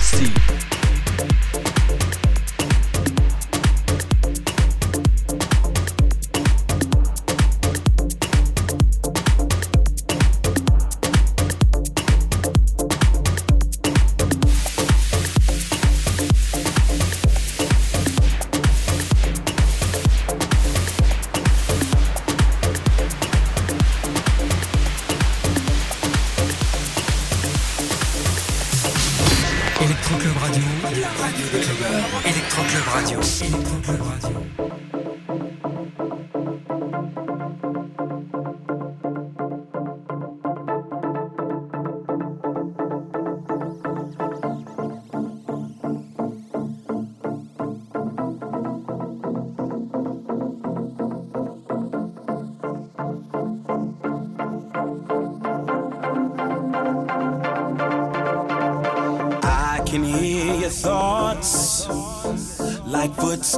See.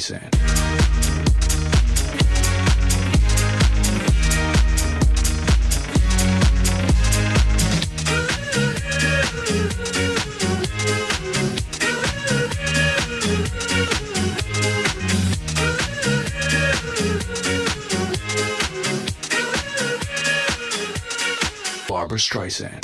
choice. Barbra Streisand.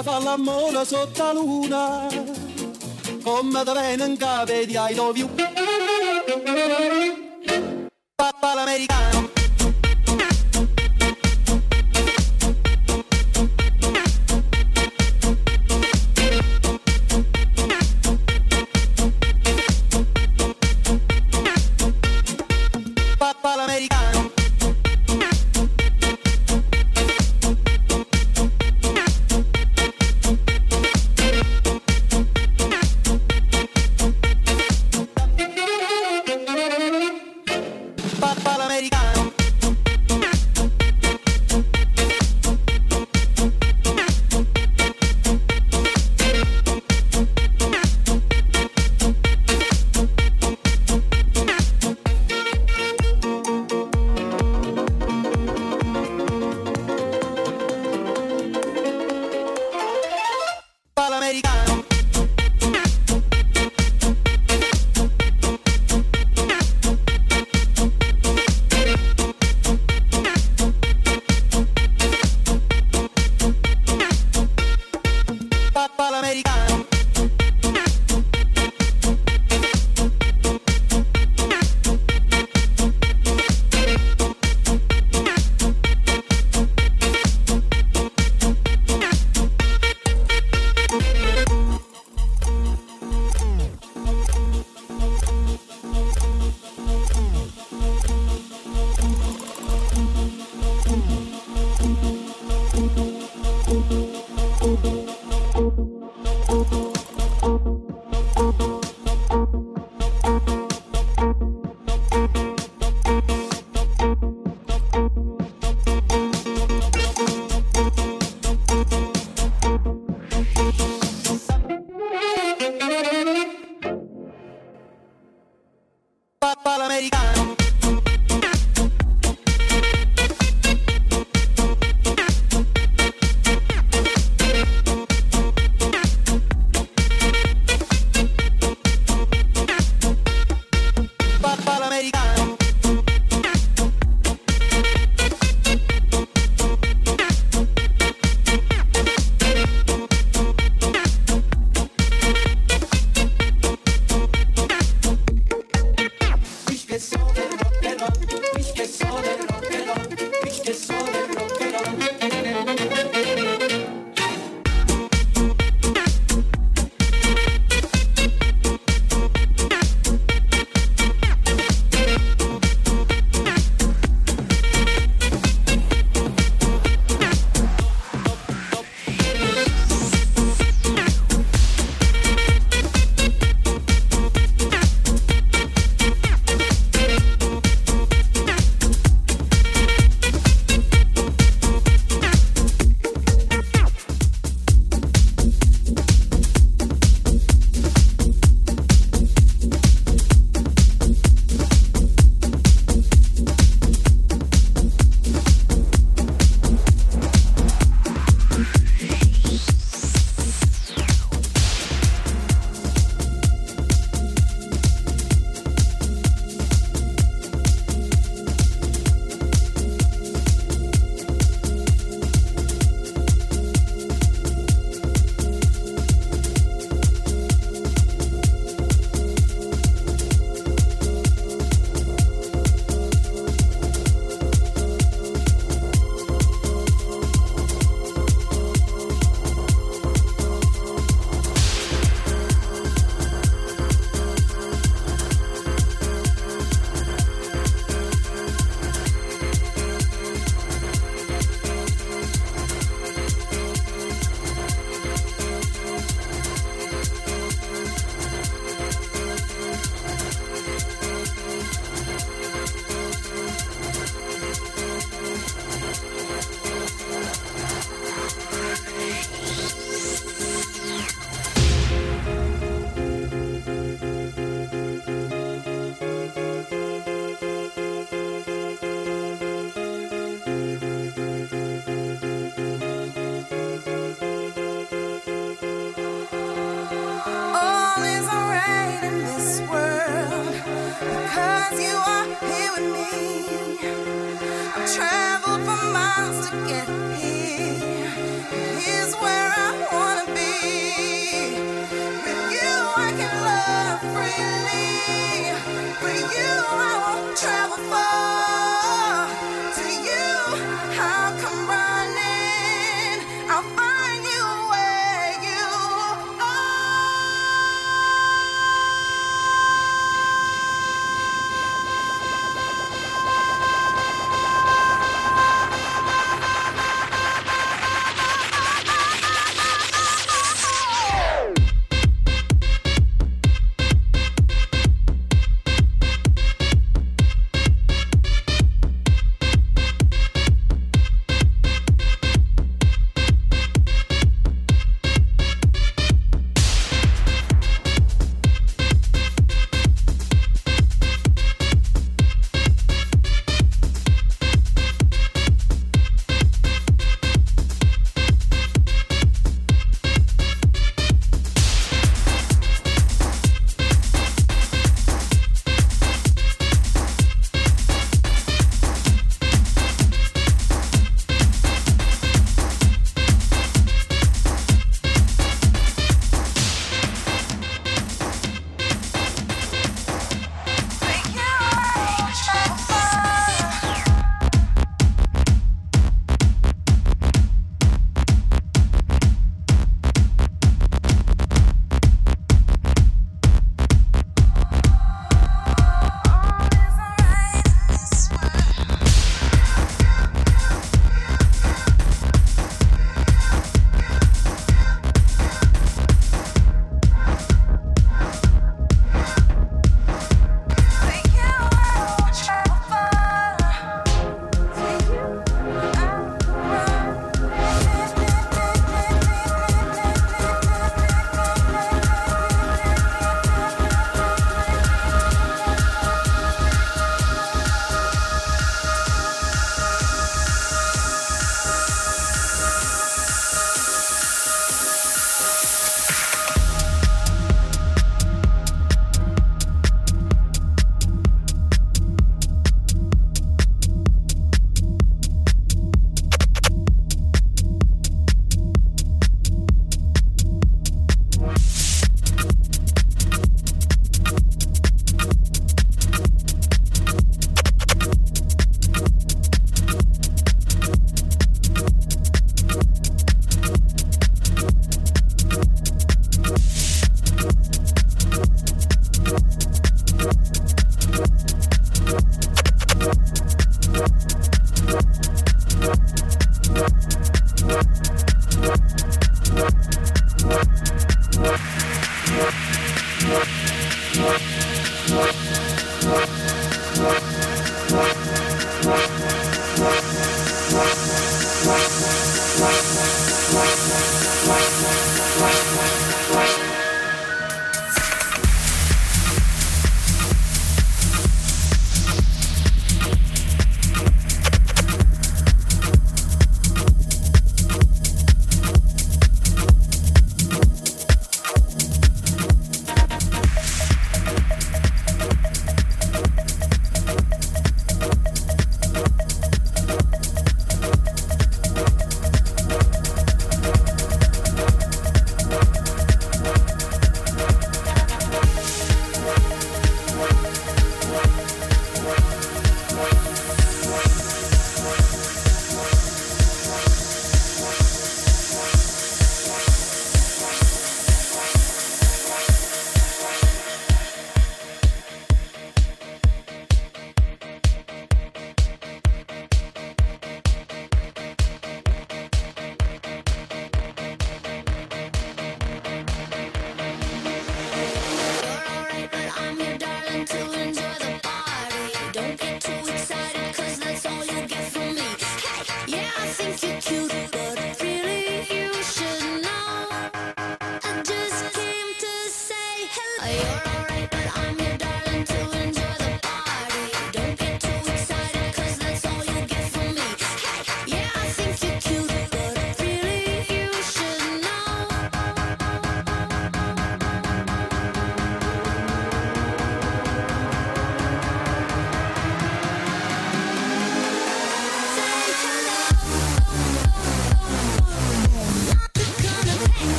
che fa l'amore sotto la luna, come te vengono capiti ai dovi.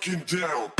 Fucking down.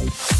I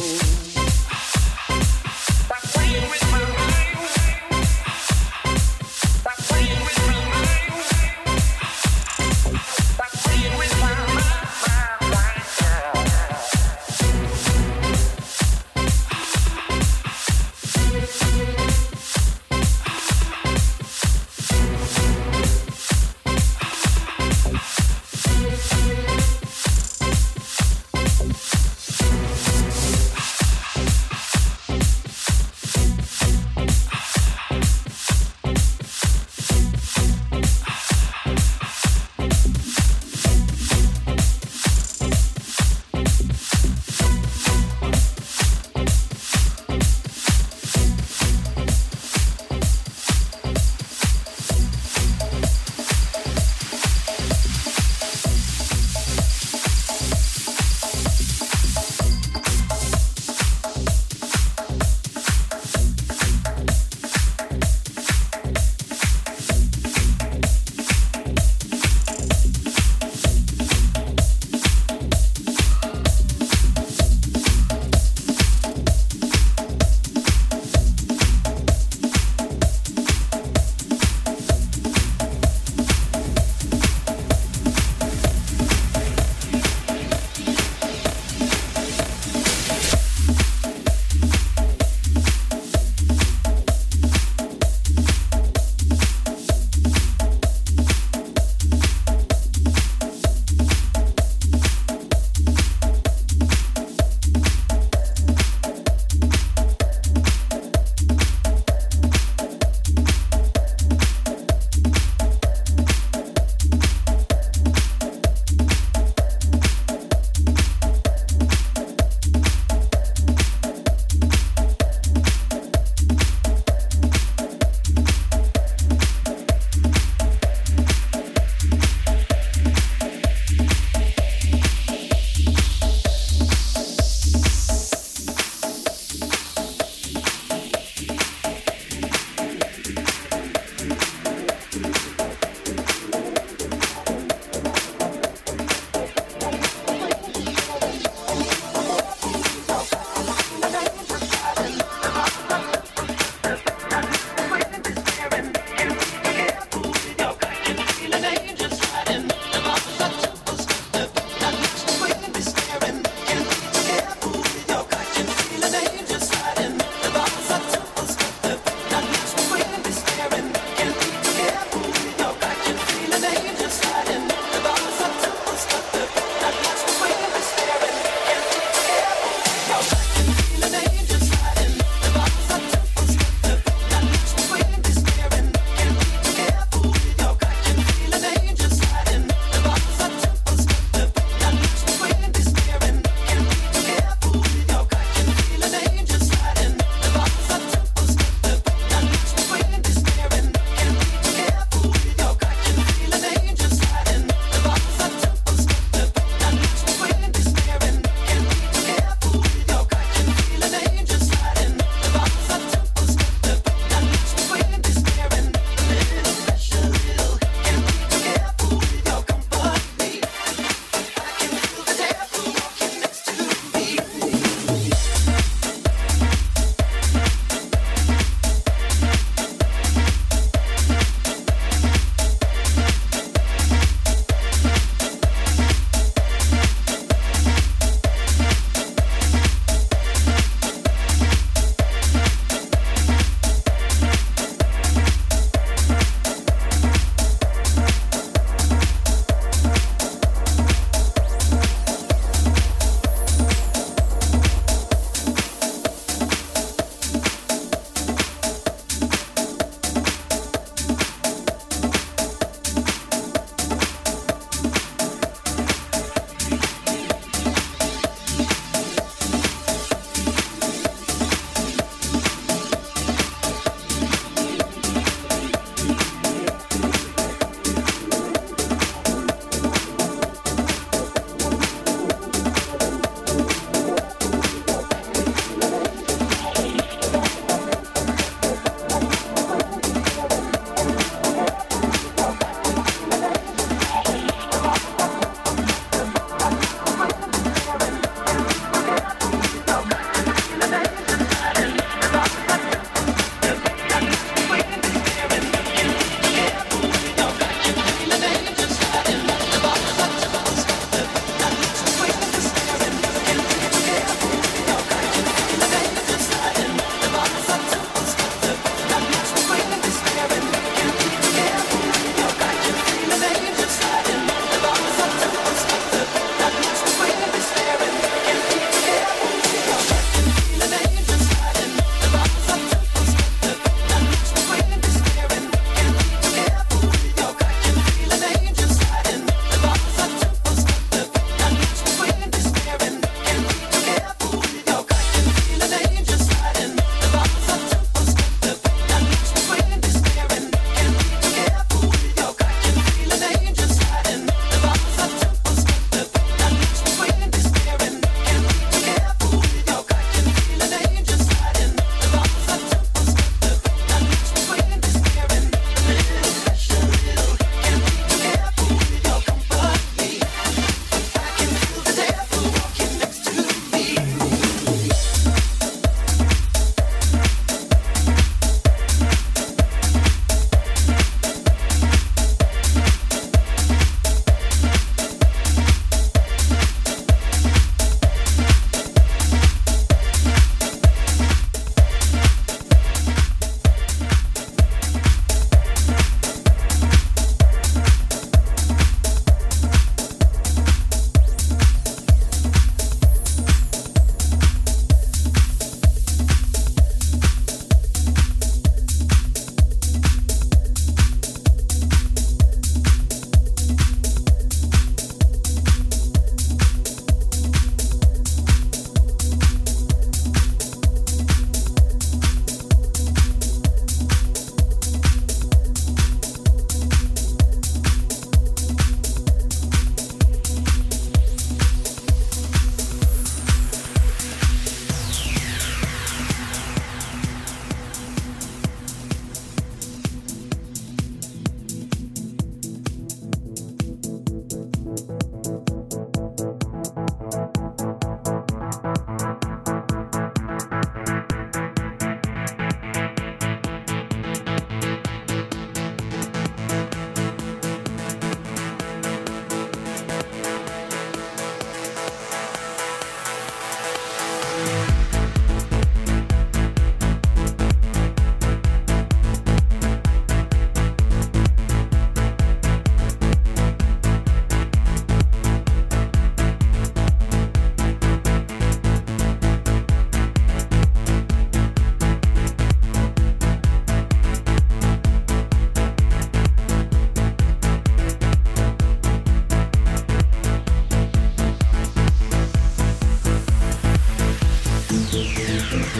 thank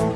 you